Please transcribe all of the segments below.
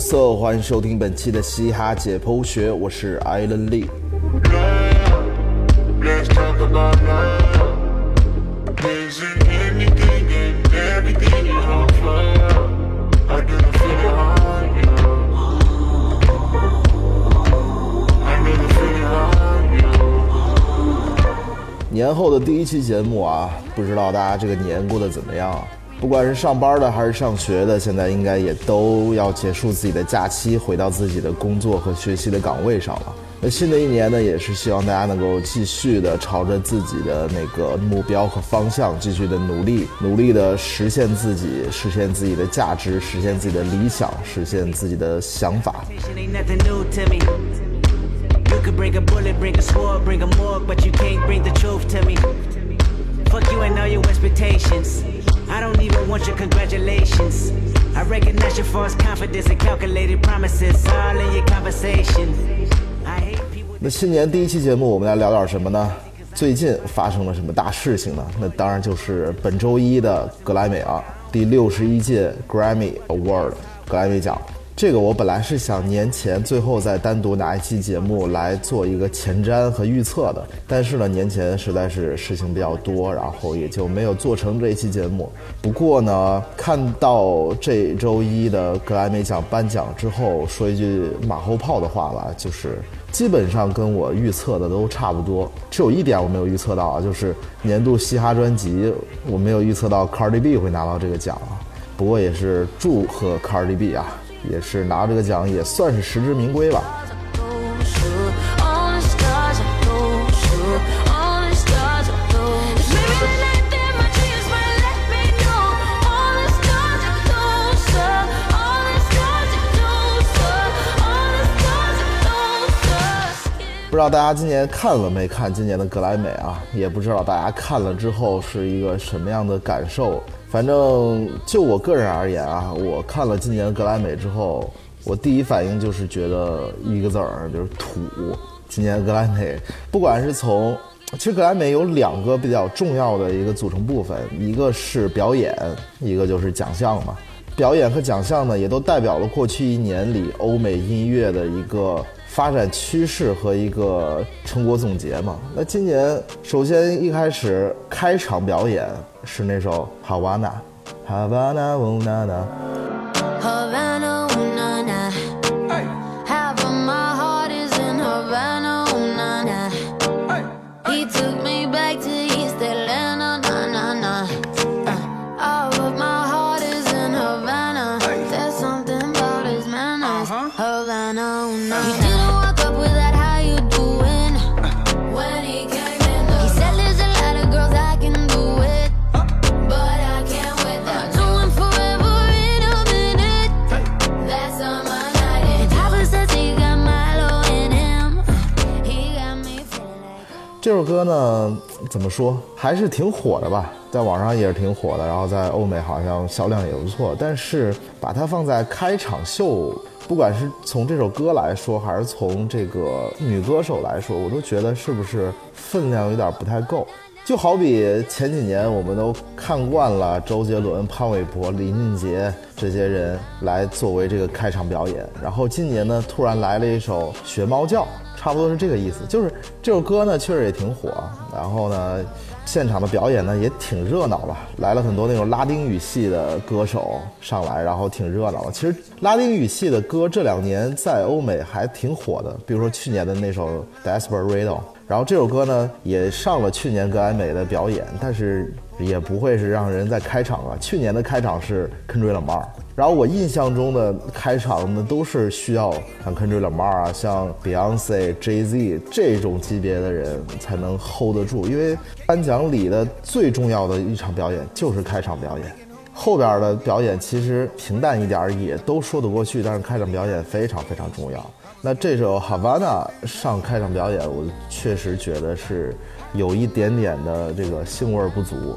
so 欢迎收听本期的嘻哈解剖学，我是艾伦利。年后的第一期节目啊，不知道大家这个年过得怎么样？不管是上班的还是上学的，现在应该也都要结束自己的假期，回到自己的工作和学习的岗位上了。那新的一年呢，也是希望大家能够继续的朝着自己的那个目标和方向继续的努力，努力的实现自己，实现自己的价值，实现自己的理想，实现自己的想法。Fuck you and all your expectations. I don't even want your congratulations. I recognize your false confidence and calculated promises all in your conversation. 那新年第一期节目，我们来聊点什么呢？最近发生了什么大事情呢？那当然就是本周一的格莱美啊，第六十一届 Grammy Award 格莱美奖。这个我本来是想年前最后再单独拿一期节目来做一个前瞻和预测的，但是呢，年前实在是事情比较多，然后也就没有做成这一期节目。不过呢，看到这周一的格莱美奖颁奖之后，说一句马后炮的话吧，就是基本上跟我预测的都差不多，只有一点我没有预测到啊，就是年度嘻哈专辑，我没有预测到 Cardi B 会拿到这个奖啊。不过也是祝贺 Cardi B 啊。也是拿这个奖，也算是实至名归吧。不知道大家今年看了没看今年的格莱美啊？也不知道大家看了之后是一个什么样的感受。反正就我个人而言啊，我看了今年格莱美之后，我第一反应就是觉得一个字儿就是土。今年格莱美，不管是从，其实格莱美有两个比较重要的一个组成部分，一个是表演，一个就是奖项嘛。表演和奖项呢，也都代表了过去一年里欧美音乐的一个。发展趋势和一个成果总结嘛。那今年首先一开始开场表演是那首《Havana》，Havana，乌娜娜。歌呢，怎么说还是挺火的吧，在网上也是挺火的，然后在欧美好像销量也不错。但是把它放在开场秀，不管是从这首歌来说，还是从这个女歌手来说，我都觉得是不是分量有点不太够。就好比前几年我们都看惯了周杰伦、潘玮柏、林俊杰这些人来作为这个开场表演，然后今年呢突然来了一首《学猫叫》。差不多是这个意思，就是这首歌呢，确实也挺火。然后呢，现场的表演呢也挺热闹吧，来了很多那种拉丁语系的歌手上来，然后挺热闹的。其实拉丁语系的歌这两年在欧美还挺火的，比如说去年的那首《Desperado》，然后这首歌呢也上了去年格莱美的表演，但是也不会是让人在开场啊。去年的开场是 Kendrick Lamar。然后我印象中的开场呢，都是需要像 Kendrick Lamar 啊，像 Beyonce、Jay Z 这种级别的人才能 hold 得住，因为颁奖礼的最重要的一场表演就是开场表演，后边的表演其实平淡一点也都说得过去，但是开场表演非常非常重要。那这首 Havana 上开场表演，我确实觉得是有一点点的这个腥味不足。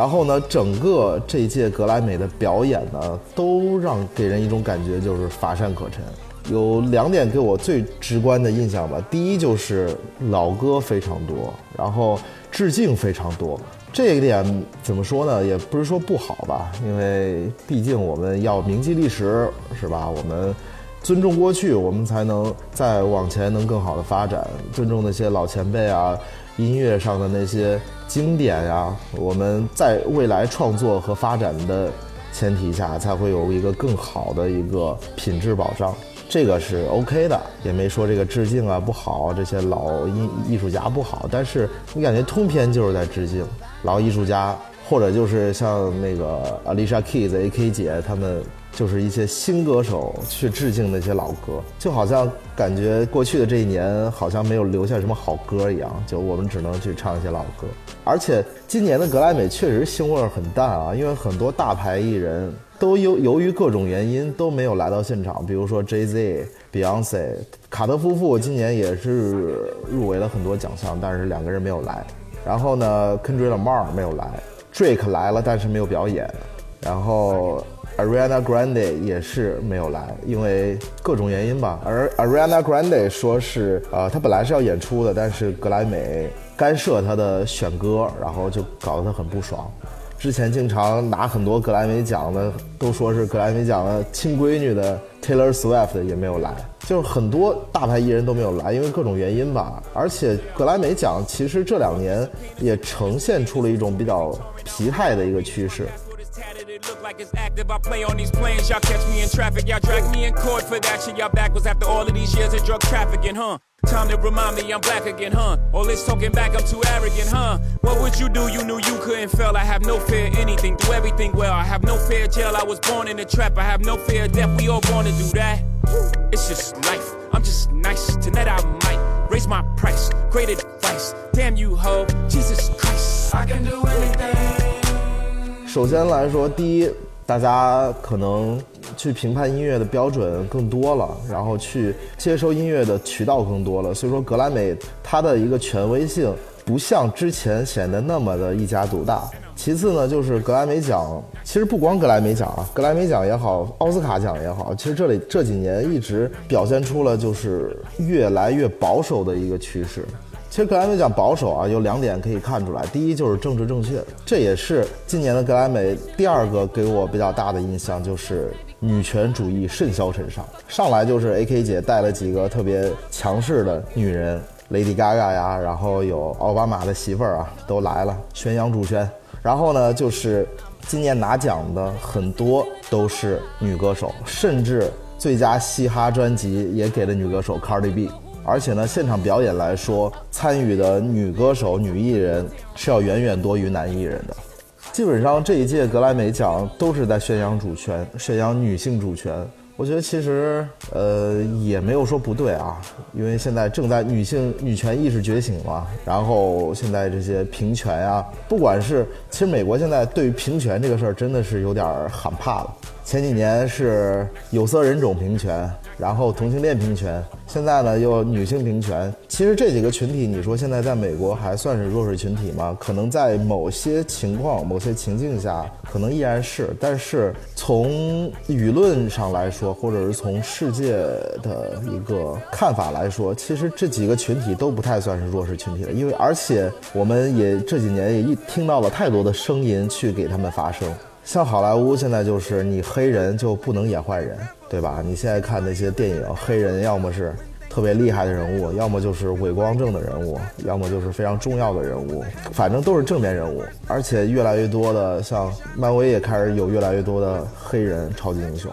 然后呢，整个这届格莱美的表演呢，都让给人一种感觉就是乏善可陈。有两点给我最直观的印象吧，第一就是老歌非常多，然后致敬非常多。这一点怎么说呢？也不是说不好吧，因为毕竟我们要铭记历史，是吧？我们尊重过去，我们才能再往前能更好的发展。尊重那些老前辈啊，音乐上的那些经典呀，我们在未来创作和发展的前提下，才会有一个更好的一个品质保障。这个是 OK 的，也没说这个致敬啊不好，这些老艺艺术家不好。但是你感觉通篇就是在致敬老艺术家，或者就是像那个 Alicia Keys、AK 姐他们，就是一些新歌手去致敬那些老歌，就好像感觉过去的这一年好像没有留下什么好歌一样，就我们只能去唱一些老歌。而且今年的格莱美确实腥味很淡啊，因为很多大牌艺人。都由由于各种原因都没有来到现场，比如说 Jay Z、Beyonce、卡特夫妇今年也是入围了很多奖项，但是两个人没有来。然后呢，Kendrick Lamar 没有来，Drake 来了，但是没有表演。然后 Ariana Grande 也是没有来，因为各种原因吧。而 Ariana Grande 说是，呃，他本来是要演出的，但是格莱美干涉他的选歌，然后就搞得他很不爽。之前经常拿很多格莱美奖的，都说是格莱美奖的亲闺女的 Taylor Swift 也没有来，就是很多大牌艺人都没有来，因为各种原因吧。而且格莱美奖其实这两年也呈现出了一种比较疲态的一个趋势。Time to remind me I'm back again, huh? All this talking back, I'm too arrogant, huh? What would you do? You knew you couldn't fail. I have no fear anything, do everything well. I have no fear of jail. I was born in a trap. I have no fear of death. We all born to do that. It's just life. I'm just nice. Tonight I might raise my price. Great advice. Damn you, ho. Jesus Christ. I can do anything. 首先来说，第一， 大家可能去评判音乐的标准更多了，然后去接收音乐的渠道更多了，所以说格莱美它的一个权威性不像之前显得那么的一家独大。其次呢，就是格莱美奖，其实不光格莱美奖啊，格莱美奖也好，奥斯卡奖也好，其实这里这几年一直表现出了就是越来越保守的一个趋势。其实格莱美奖保守啊，有两点可以看出来。第一就是政治正确，这也是今年的格莱美第二个给我比较大的印象，就是女权主义甚嚣尘上。上来就是 AK 姐带了几个特别强势的女人，Lady Gaga 呀，然后有奥巴马的媳妇儿啊都来了，宣扬主权。然后呢，就是今年拿奖的很多都是女歌手，甚至最佳嘻哈专辑也给了女歌手 Cardi B。而且呢，现场表演来说，参与的女歌手、女艺人是要远远多于男艺人的。基本上这一届格莱美奖都是在宣扬主权，宣扬女性主权。我觉得其实呃也没有说不对啊，因为现在正在女性女权意识觉醒嘛。然后现在这些平权呀，不管是其实美国现在对于平权这个事儿真的是有点儿喊怕了。前几年是有色人种平权，然后同性恋平权，现在呢又女性平权。其实这几个群体，你说现在在美国还算是弱势群体吗？可能在某些情况、某些情境下，可能依然是。但是从舆论上来说，或者是从世界的一个看法来说，其实这几个群体都不太算是弱势群体了。因为而且我们也这几年也一听到了太多的声音去给他们发声。像好莱坞现在就是你黑人就不能演坏人，对吧？你现在看那些电影，黑人要么是特别厉害的人物，要么就是伪光正的人物，要么就是非常重要的人物，反正都是正面人物。而且越来越多的，像漫威也开始有越来越多的黑人超级英雄。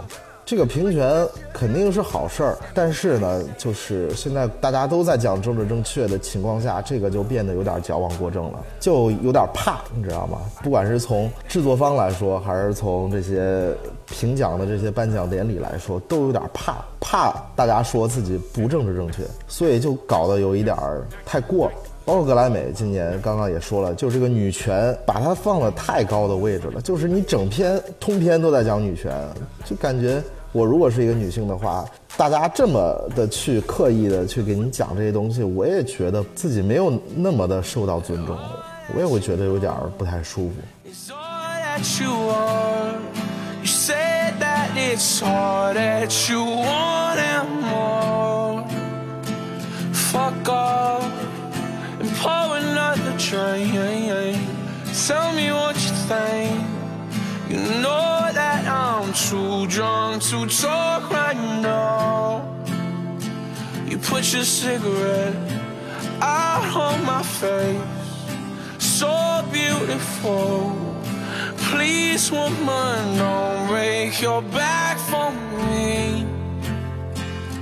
这个平权肯定是好事儿，但是呢，就是现在大家都在讲政治正确的情况下，这个就变得有点矫枉过正了，就有点怕，你知道吗？不管是从制作方来说，还是从这些评奖的这些颁奖典礼来说，都有点怕，怕大家说自己不政治正确，所以就搞得有一点儿太过了。包括格莱美今年刚刚也说了，就这个女权把它放了太高的位置了，就是你整篇通篇都在讲女权，就感觉。我如果是一个女性的话，大家这么的去刻意的去给你讲这些东西，我也觉得自己没有那么的受到尊重，我也会觉得有点不太舒服。It's all that you want. You said that it's all that you want and more. Fuck off and pour another drink. Tell me what you think. You know too drunk to talk right now. You put your cigarette out on my face so beautiful. Please, woman, don't break your back for me.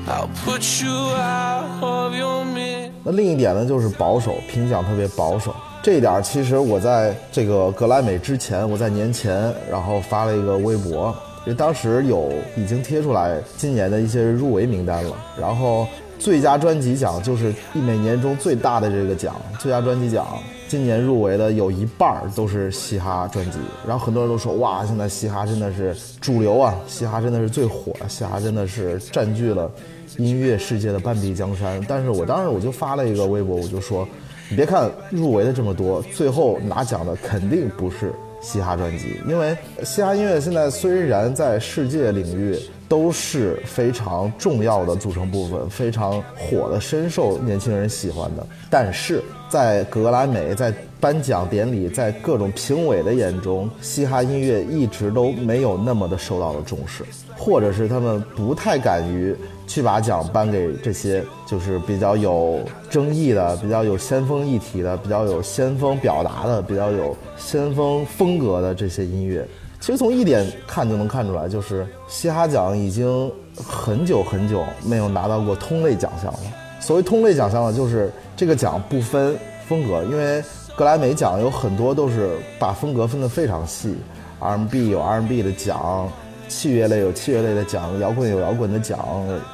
I'll put you out of your mid. 那另一点呢，就是保守，评奖特别保守。这一点其实我在这个格莱美之前，我在年前，然后发了一个微博，因为当时有已经贴出来今年的一些入围名单了。然后最佳专辑奖就是一每年中最大的这个奖，最佳专辑奖，今年入围的有一半都是嘻哈专辑。然后很多人都说，哇，现在嘻哈真的是主流啊，嘻哈真的是最火，嘻哈真的是占据了音乐世界的半壁江山。但是我当时我就发了一个微博，我就说。你别看入围的这么多，最后拿奖的肯定不是嘻哈专辑，因为嘻哈音乐现在虽然在世界领域都是非常重要的组成部分，非常火的，深受年轻人喜欢的，但是在格莱美、在颁奖典礼、在各种评委的眼中，嘻哈音乐一直都没有那么的受到了重视，或者是他们不太敢于。去把奖颁给这些就是比较有争议的、比较有先锋议题的、比较有先锋表达的、比较有先锋风格的这些音乐。其实从一点看就能看出来，就是嘻哈奖已经很久很久没有拿到过通类奖项了。所谓通类奖项呢，就是这个奖不分风格，因为格莱美奖有很多都是把风格分得非常细，R&B 有 R&B 的奖。器乐类有器乐类的奖，摇滚有摇滚的奖，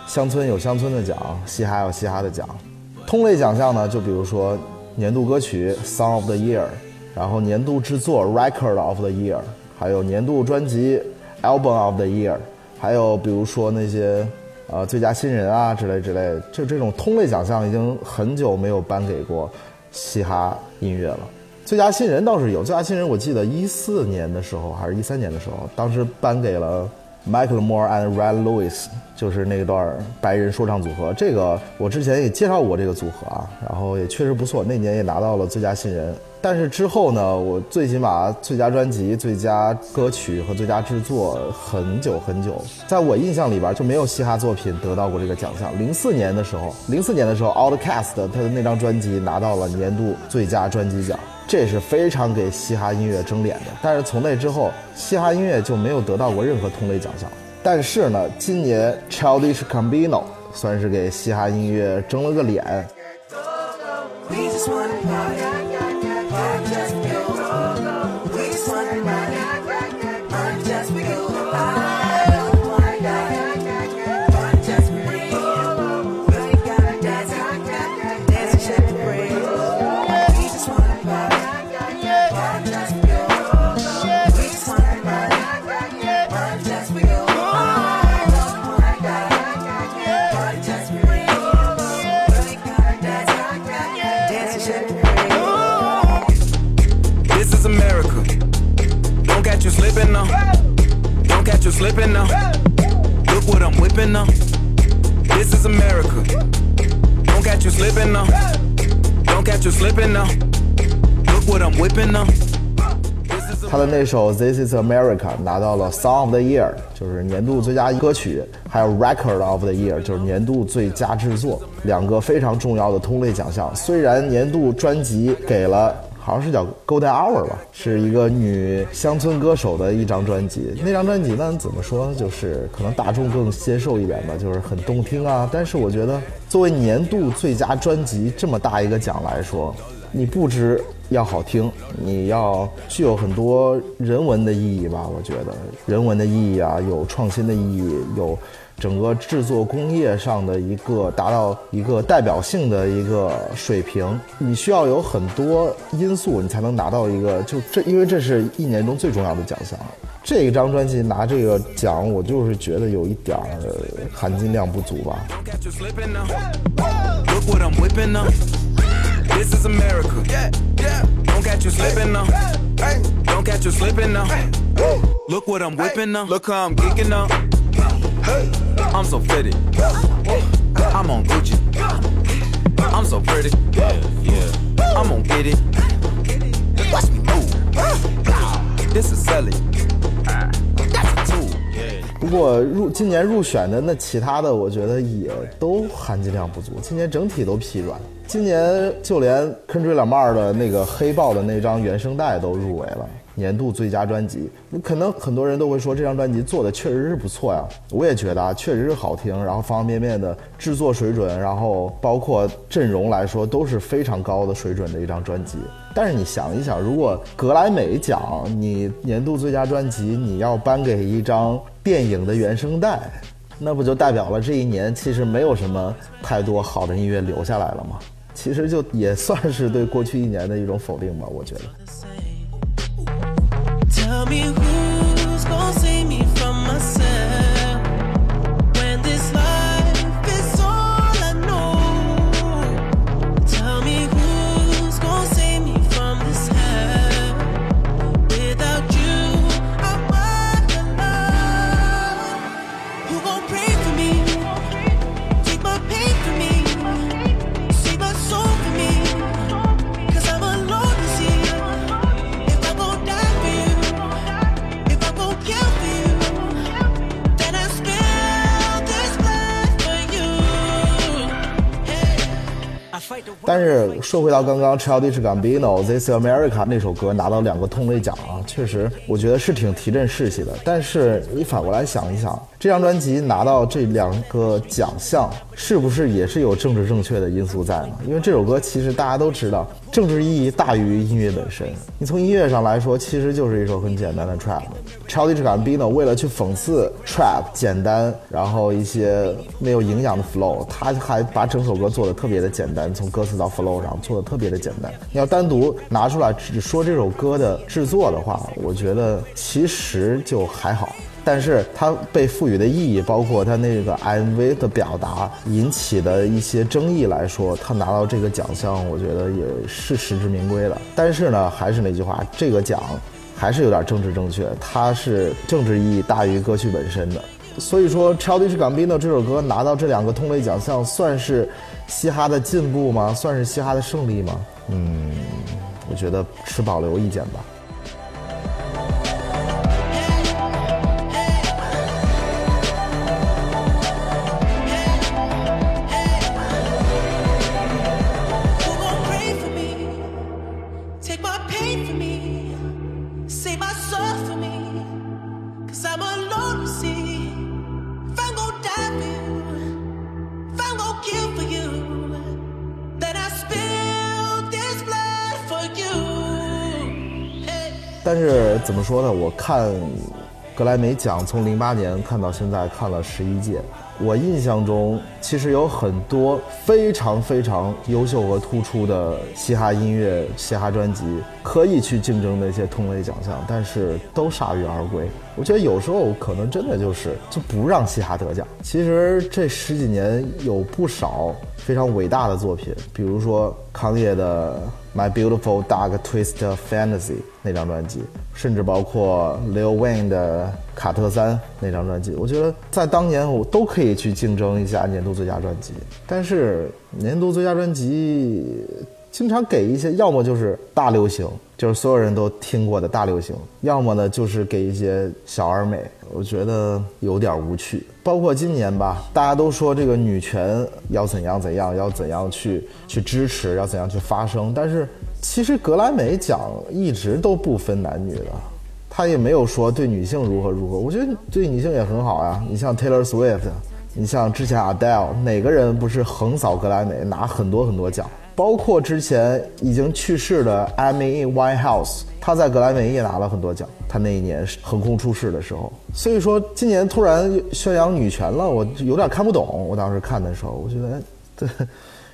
乡村有乡村的奖，嘻哈有嘻哈的奖。通类奖项呢，就比如说年度歌曲 Song of the Year，然后年度制作 Record of the Year，还有年度专辑 Album of the Year，还有比如说那些呃最佳新人啊之类之类，就这种通类奖项已经很久没有颁给过嘻哈音乐了。最佳新人倒是有，最佳新人我记得一四年的时候还是一三年的时候，当时颁给了 Michael Moore and Red Lewis，就是那段白人说唱组合。这个我之前也介绍过这个组合啊，然后也确实不错，那年也拿到了最佳新人。但是之后呢，我最起码最佳专辑、最佳歌曲和最佳制作很久很久，在我印象里边就没有嘻哈作品得到过这个奖项。零四年的时候，零四年的时候，Outkast 他的那张专辑拿到了年度最佳专辑奖。这是非常给嘻哈音乐争脸的，但是从那之后，嘻哈音乐就没有得到过任何同类奖项。但是呢，今年 Childish Gambino 算是给嘻哈音乐争了个脸。slipping now. Look what I'm whipping now. This is America. Don't catch you slipping now. Don't catch you slipping now. Look what I'm whipping now. 他的那首《This Is America》拿到了 Song of the Year，就是年度最佳歌曲，还有 Record of the Year，就是年度最佳制作，两个非常重要的通类奖项。虽然年度专辑给了 好像是叫《Golden Hour》吧，是一个女乡村歌手的一张专辑。那张专辑呢，怎么说呢？就是可能大众更接受一点吧，就是很动听啊。但是我觉得，作为年度最佳专辑这么大一个奖来说，你不止要好听，你要具有很多人文的意义吧？我觉得人文的意义啊，有创新的意义，有。整个制作工业上的一个达到一个代表性的一个水平，你需要有很多因素，你才能拿到一个就这，因为这是一年中最重要的奖项。这一张专辑拿这个奖，我就是觉得有一点儿含金量不足吧。Don't catch you slipping now. Look what I'm whipping now. Look how I'm geeking now. I'm so fitted. I'm on i'm so pretty. Yeah, yeah. I'm on get it. Watch me move. This is Sally. 不过入今年入选的那其他的，我觉得也都含金量不足。今年整体都疲软。今年就连 Kendrick Lamar 的那个黑豹的那张原声带都入围了年度最佳专辑。可能很多人都会说这张专辑做的确实是不错呀，我也觉得啊，确实是好听，然后方方面面的制作水准，然后包括阵容来说都是非常高的水准的一张专辑。但是你想一想，如果格莱美奖你年度最佳专辑你要颁给一张电影的原声带，那不就代表了这一年其实没有什么太多好的音乐留下来了吗？其实就也算是对过去一年的一种否定吧，我觉得。Tell me who's gonna 说回到刚刚 Childish Gambino《This America》那首歌拿到两个通类奖确实我觉得是挺提振士气的。但是你反过来想一想，这张专辑拿到这两个奖项，是不是也是有政治正确的因素在呢？因为这首歌其实大家都知道，政治意义大于音乐本身。你从音乐上来说，其实就是一首很简单的 trap。Childish Gambino 为了去讽刺 trap 简单，然后一些没有营养的 flow，他还把整首歌做的特别的简单，从歌词到 flow 上做的特别的简单。你要单独拿出来只说这首歌的制作的话，我觉得其实就还好。但是它被赋予的意义，包括它那个 MV 的表达引起的一些争议来说，他拿到这个奖项，我觉得也是实至名归的。但是呢，还是那句话，这个奖还是有点政治正确，它是政治意义大于歌曲本身的。所以说，《Childish Gambino》这首歌拿到这两个通类奖项，算是嘻哈的进步吗？算是嘻哈的胜利吗？嗯，我觉得持保留意见吧。怎么说呢？我看格莱美奖从零八年看到现在，看了十一届。我印象中，其实有很多非常非常优秀和突出的嘻哈音乐、嘻哈专辑，可以去竞争那些同类奖项，但是都铩羽而归。我觉得有时候可能真的就是就不让嘻哈得奖。其实这十几年有不少非常伟大的作品，比如说康也的《My Beautiful Dark Twist Fantasy》那张专辑，甚至包括 Lil Wayne 的《卡特三》那张专辑，我觉得在当年我都可以去竞争一下年度最佳专辑。但是年度最佳专辑经常给一些，要么就是大流行，就是所有人都听过的大流行；要么呢就是给一些小而美，我觉得有点无趣。包括今年吧，大家都说这个女权要怎样怎样，要怎样去去支持，要怎样去发声，但是其实格莱美奖一直都不分男女的。他也没有说对女性如何如何，我觉得对女性也很好呀。你像 Taylor Swift，你像之前 Adele，哪个人不是横扫格莱美拿很多很多奖？包括之前已经去世的 Amy Winehouse，她在格莱美也拿了很多奖。她那一年横空出世的时候，所以说今年突然宣扬女权了，我有点看不懂。我当时看的时候，我觉得这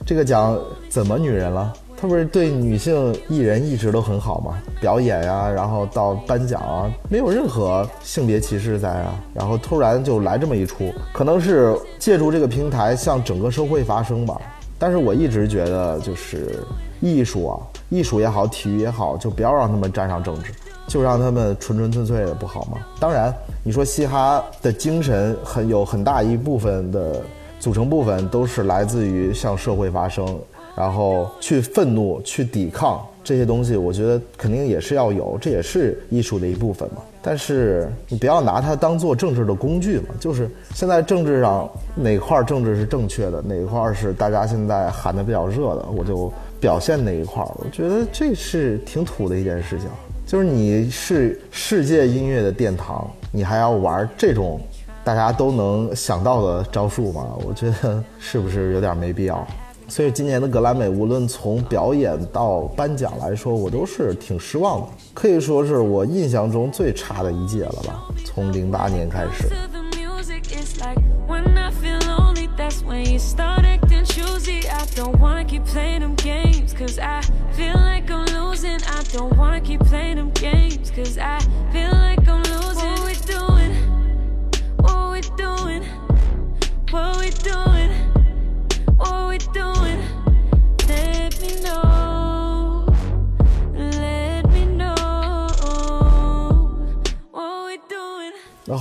这个奖怎么女人了？他不是对女性艺人一直都很好吗？表演呀、然后到颁奖啊，没有任何性别歧视在啊。然后突然就来这么一出，可能是借助这个平台向整个社会发声吧。但是我一直觉得，就是艺术啊，艺术也好，体育也好，就不要让他们沾上政治。就让他们纯纯粹粹的不好吗？当然，你说嘻哈的精神很有很大一部分的组成部分都是来自于向社会发声，然后去愤怒、去抵抗这些东西，我觉得肯定也是要有，这也是艺术的一部分嘛。但是你不要拿它当做政治的工具嘛，就是现在政治上哪块政治是正确的，哪块是大家现在喊的比较热的，我就表现哪一块。我觉得这是挺土的一件事情，就是你是世界音乐的殿堂，你还要玩这种大家都能想到的招数吗？我觉得是不是有点没必要？所以今年的格莱美，无论从表演到颁奖来说，我都是挺失望的，可以说是我印象中最差的一届了吧。从零八年开始。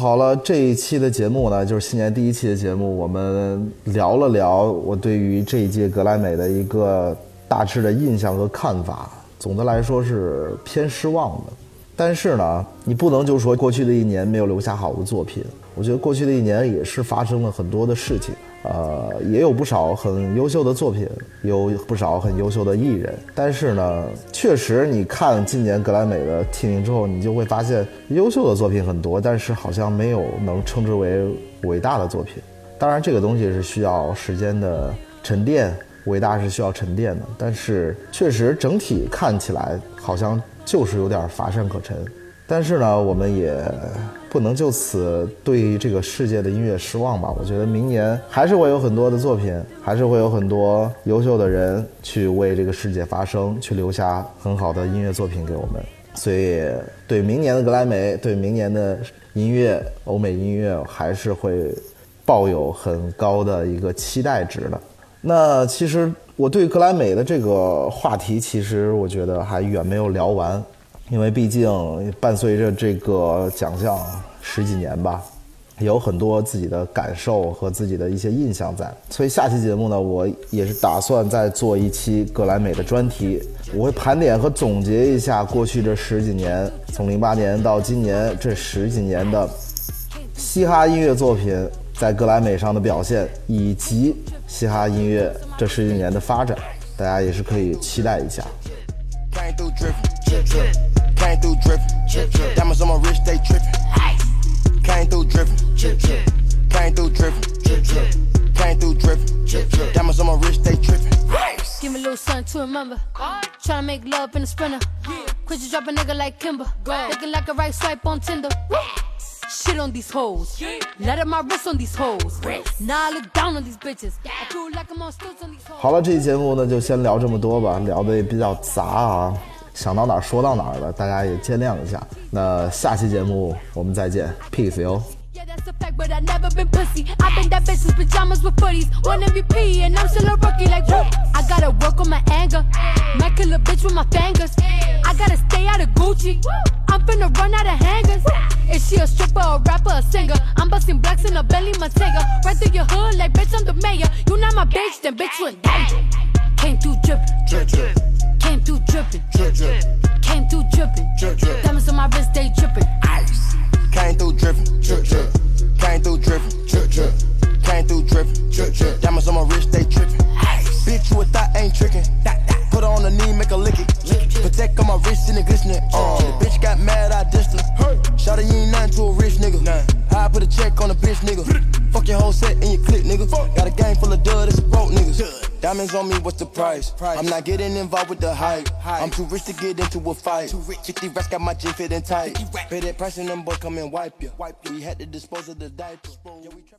好了，这一期的节目呢，就是新年第一期的节目，我们聊了聊我对于这一届格莱美的一个大致的印象和看法。总的来说是偏失望的，但是呢，你不能就说过去的一年没有留下好的作品。我觉得过去的一年也是发生了很多的事情，呃，也有不少很优秀的作品，有不少很优秀的艺人。但是呢，确实你看今年格莱美的提名之后，你就会发现优秀的作品很多，但是好像没有能称之为伟大的作品。当然，这个东西是需要时间的沉淀，伟大是需要沉淀的。但是确实整体看起来好像就是有点乏善可陈。但是呢，我们也不能就此对这个世界的音乐失望吧。我觉得明年还是会有很多的作品，还是会有很多优秀的人去为这个世界发声，去留下很好的音乐作品给我们。所以，对明年的格莱美，对明年的音乐，欧美音乐，还是会抱有很高的一个期待值的。那其实我对格莱美的这个话题，其实我觉得还远没有聊完，因为毕竟伴随着这个奖项十几年吧，有很多自己的感受和自己的一些印象在。所以下期节目呢，我也是打算再做一期格莱美的专题，我会盘点和总结一下过去这十几年，从零八年到今年这十几年的嘻哈音乐作品在格莱美上的表现，以及嘻哈音乐这十几年的发展，大家也是可以期待一下。Came through drippin', drip drip. Came through drippin', drip drip. Diamonds on my wrist, they trippin'. Came through drippin', drip drip. Came through drippin', drip drip. Came through drippin', drip drip. Diamonds on my wrist, they trippin'. Give me a little something to remember. Tryna make love in a sprinter. Quit you drop a nigga like Kimber. Looking like a right swipe on Tinder. Shit on these hoes. Let up my wrist on these hoes. Now I look down on these bitches. I feel like I'm on stilts on these hoes. 好了，这期节目呢就先聊这么多吧，聊的也比较杂啊， 想到哪儿说到哪儿了，大家也见谅一下。那下期节目我们再见，peace 哟。 Yeah, that's a fact, but I never been pussy. I've been that bitch since pajamas with footies. One MVP, and I'm still a rookie. Like, whoop. I gotta work on my anger. Might kill a bitch with my fingers. I gotta stay out of Gucci. I'm finna run out of hangers. Is she a stripper, a rapper, a singer? I'm busting blacks in a belly Montega. Right through your hood, like bitch, I'm the mayor. You not my bitch, then bitch, you a danger. Came through drippin', Drip drip, came through drippin', drip drip. came through drippin'. Drip drip. Diamonds on my wrist, they drippin'. Ice. Came through drippin', drip drip. Came through drippin', drip drip. Came through drippin', drip drip. Diamonds on my wrist, they trippin'. Bitch, you a thought ain't trickin'. Put her on the knee, make her lick it. Protect on my wrist and it glistening. Uh, the bitch got mad, I dissed her. Shawty, you ain't nothing to a rich nigga. I put a check on a bitch nigga. Fuck your whole set and your click nigga. Got a gang full of dud, it's broke niggas. Diamonds on me, what's the price? I'm not getting involved with the hype. I'm too rich to get into a fight. Too rich. 50 racks got my jean fitting tight. Pay that price and them boys come and wipe ya. We had to dispose of the diapers. Yeah, we trapping-